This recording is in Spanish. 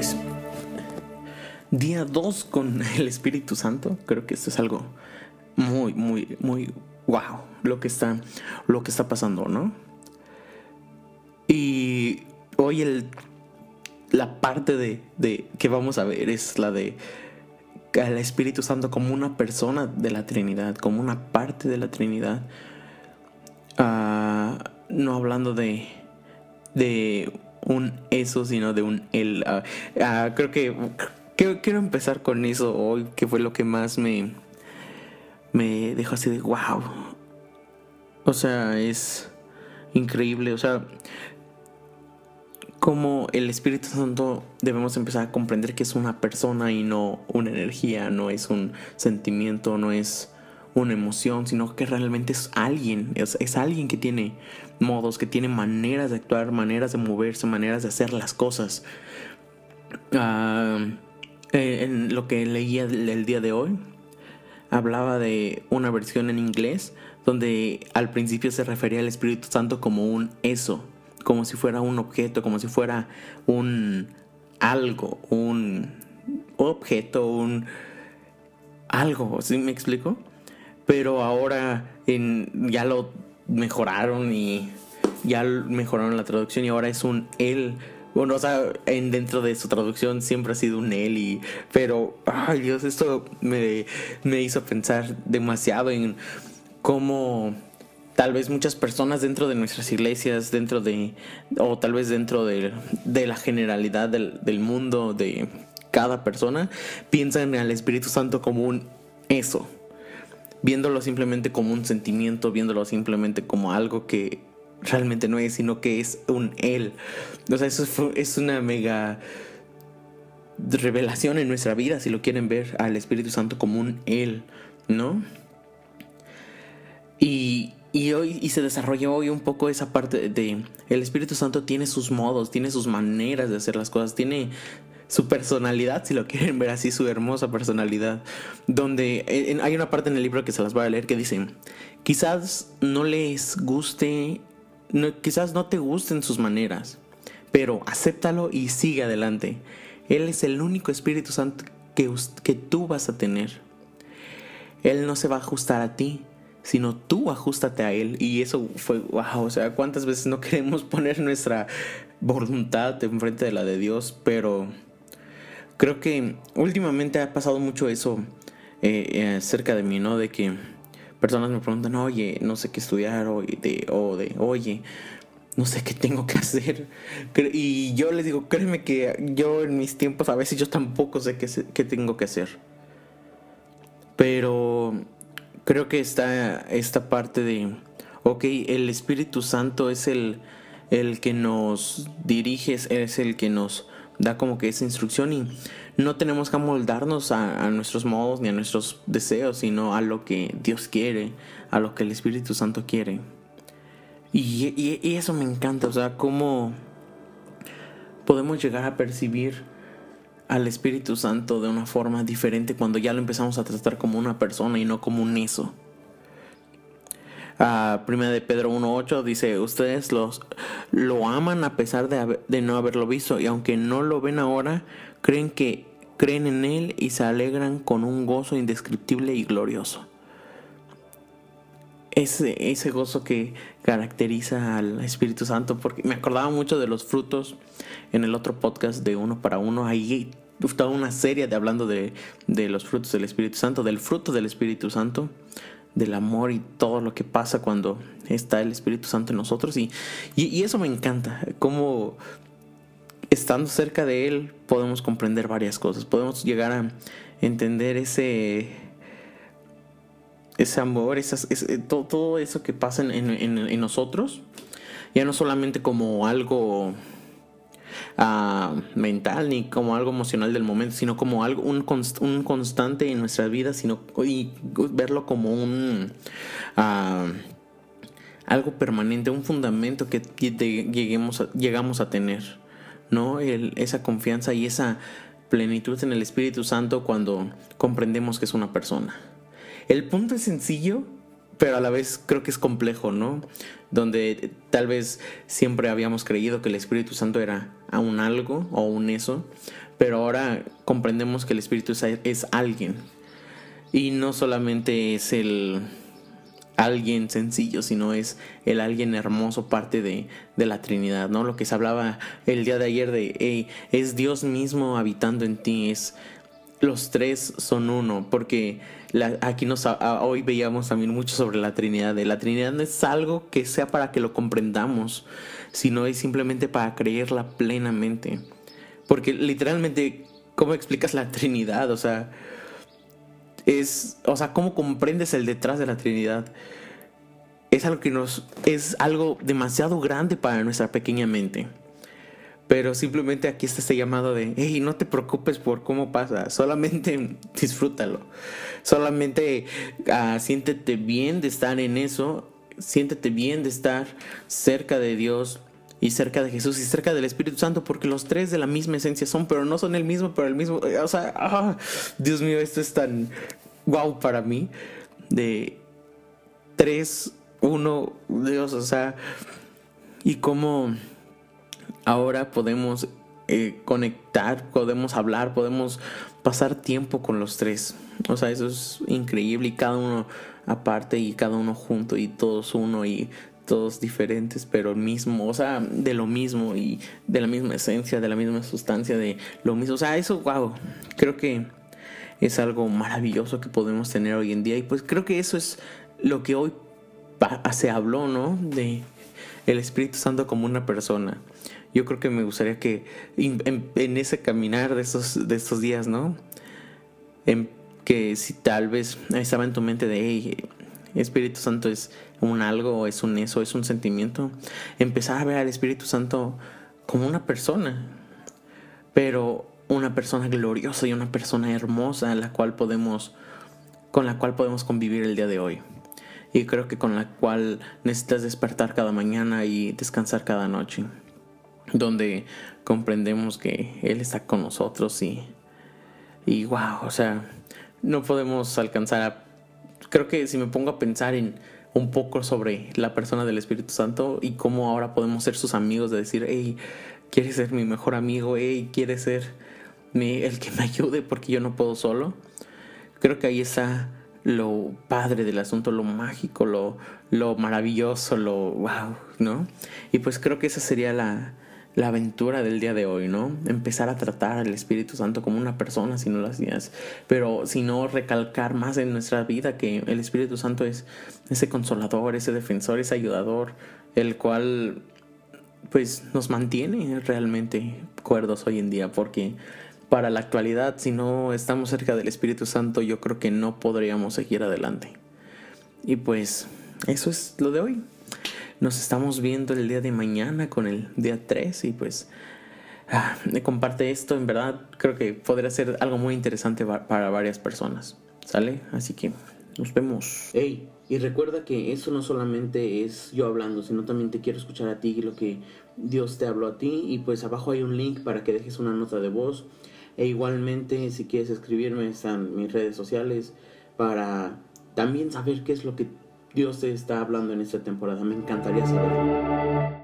es día 2 con el Espíritu Santo. Creo que esto es algo muy, muy, muy wow lo que está, lo que está pasando, ¿no? Y hoy el, la parte de, de que vamos a ver es la de al Espíritu Santo como una persona de la Trinidad, como una parte de la Trinidad. Ah, no hablando de, de un eso, sino de un él. Ah, ah, creo que quiero, empezar con eso hoy, que fue lo que más me, me dejó así de wow. O sea, es increíble. O sea, como el Espíritu Santo debemos empezar a comprender que es una persona y no una energía, no es un sentimiento, no es una emoción, sino que realmente es alguien, es, alguien que tiene modos, que tiene maneras de actuar, maneras de moverse, maneras de hacer las cosas. Ah, eh, en lo que leía el, día de hoy, hablaba de una versión en inglés donde al principio se refería al Espíritu Santo como un eso, como si fuera un objeto, como si fuera un algo, un objeto, un algo, ¿sí me explico? pero ahora ya lo mejoraron y ya mejoraron la traducción y ahora es un él. Bueno, o sea, en, dentro de su traducción siempre ha sido un él y... Pero, ay Dios, esto me, hizo pensar demasiado en cómo tal vez muchas personas dentro de nuestras iglesias, dentro de... o tal vez dentro de, la generalidad del, del mundo, de cada persona, piensan al Espíritu Santo como un eso viéndolo simplemente como un sentimiento, viéndolo simplemente como algo que realmente no es, sino que es un él. O sea, eso es una mega revelación en nuestra vida, si lo quieren ver, al Espíritu Santo como un él, ¿no? Y, y hoy y se desarrolló hoy un poco esa parte de el Espíritu Santo tiene sus modos, tiene sus maneras de hacer las cosas, tiene su personalidad, si lo quieren ver así, su hermosa personalidad, donde hay una parte en el libro que se las voy a leer que dice, quizás no les guste, quizás no te gusten sus maneras, pero acéptalo y sigue adelante. Él es el único Espíritu Santo que, que tú vas a tener. Él no se va a ajustar a ti, sino tú ajustate a Él. Y eso fue, wow, o sea, cuántas veces no queremos poner nuestra voluntad enfrente de la de Dios, pero Creo que últimamente ha pasado mucho eso eh, eh, cerca de mí, ¿no? De que personas me preguntan, oye, no sé qué estudiar, o de, o de oye, no sé qué tengo que hacer. Y yo les digo, créeme que yo en mis tiempos a veces yo tampoco sé qué, qué tengo que hacer. Pero creo que está esta parte de, ok, el Espíritu Santo es el, el que nos dirige, es el que nos da como que esa instrucción y no tenemos que amoldarnos a, nuestros modos ni a nuestros deseos, sino a lo que Dios quiere, a lo que el Espíritu Santo quiere. Y, eso me encanta, o sea, cómo podemos llegar a percibir al Espíritu Santo de una forma diferente cuando ya lo empezamos a tratar como una persona y no como un eso. Uh, primera de Pedro 1.8 dice, ustedes los, lo aman a pesar de, de, no haberlo visto y aunque no lo ven ahora, creen que creen en Él y se alegran con un gozo indescriptible y glorioso. Ese, ese gozo que caracteriza al Espíritu Santo, porque me acordaba mucho de los frutos en el otro podcast de Uno para Uno, ahí toda una serie de hablando de, de los frutos del Espíritu Santo, del fruto del Espíritu Santo del amor y todo lo que pasa cuando está el Espíritu Santo en nosotros. Y, y, eso me encanta, cómo estando cerca de Él podemos comprender varias cosas, podemos llegar a entender ese, ese amor, esas, todo, todo, eso que pasa en, en nosotros, ya no solamente como algo mental ni como algo emocional del momento, sino como algo, un, constante en nuestra vida, sino y verlo como un algo permanente, un fundamento que lleguemos llegamos a tener, ¿no? esa confianza y esa plenitud en el Espíritu Santo cuando comprendemos que es una persona. El punto es sencillo, pero a la vez creo que es complejo, ¿no? Donde tal vez siempre habíamos creído que el Espíritu Santo era un algo o un eso, pero ahora comprendemos que el Espíritu es alguien. Y no solamente es el alguien sencillo, sino es el alguien hermoso, parte de, la Trinidad, ¿no? Lo que se hablaba el día de ayer de, es Dios mismo habitando en ti, es los tres son uno, porque aquí nos hoy veíamos también mucho sobre la Trinidad. La Trinidad no es algo que sea para que lo comprendamos, sino es simplemente para creerla plenamente. Porque literalmente, ¿cómo explicas la Trinidad? O sea, es, o sea, ¿cómo comprendes el detrás de la Trinidad? Es algo que nos, es algo demasiado grande para nuestra pequeña mente. Pero simplemente aquí está este llamado de, hey, no te preocupes por cómo pasa, solamente disfrútalo. Solamente uh, siéntete bien de estar en eso, siéntete bien de estar cerca de Dios, y cerca de Jesús y cerca del Espíritu Santo, porque los tres de la misma esencia son, pero no son el mismo, pero el mismo. O sea, ah, Dios mío, esto es tan guau para mí. De tres, uno, Dios, o sea, y cómo ahora podemos eh, conectar, podemos hablar, podemos pasar tiempo con los tres. O sea, eso es increíble y cada uno aparte y cada uno junto y todos uno y todos diferentes, pero el mismo, o sea, de lo mismo y de la misma esencia, de la misma sustancia, de lo mismo. O sea, eso, wow, creo que es algo maravilloso que podemos tener hoy en día. Y pues creo que eso es lo que hoy se habló, ¿no? De el Espíritu Santo como una persona. Yo creo que me gustaría que en, ese caminar de estos, de estos días, ¿no? En, que si tal vez estaba en tu mente de, hey, Espíritu Santo es un algo, es un eso, es un sentimiento. Empezar a ver al Espíritu Santo como una persona, pero una persona gloriosa y una persona hermosa la cual podemos, con la cual podemos convivir el día de hoy. Y creo que con la cual necesitas despertar cada mañana y descansar cada noche. Donde comprendemos que Él está con nosotros y, y wow, o sea, no podemos alcanzar a creo que si me pongo a pensar en un poco sobre la persona del Espíritu Santo y cómo ahora podemos ser sus amigos, de decir, hey, quieres ser mi mejor amigo, hey, quieres ser el que me ayude porque yo no puedo solo. Creo que ahí está lo padre del asunto, lo mágico, lo, lo maravilloso, lo wow, ¿no? Y pues creo que esa sería la, la aventura del día de hoy, ¿no? Empezar a tratar al Espíritu Santo como una persona si no lo hacías, pero si no recalcar más en nuestra vida que el Espíritu Santo es ese consolador, ese defensor, ese ayudador, el cual pues nos mantiene realmente cuerdos hoy en día, porque para la actualidad, si no estamos cerca del Espíritu Santo, yo creo que no podríamos seguir adelante. Y pues eso es lo de hoy. Nos estamos viendo el día de mañana con el día 3 y pues ah, comparte esto, en verdad creo que podría ser algo muy interesante para varias personas. ¿Sale? Así que nos vemos. Hey, y recuerda que eso no solamente es yo hablando, sino también te quiero escuchar a ti y lo que Dios te habló a ti. Y pues abajo hay un link para que dejes una nota de voz. E igualmente, si quieres escribirme, están mis redes sociales para también saber qué es lo que Dios te está hablando en esta temporada. Me encantaría saber.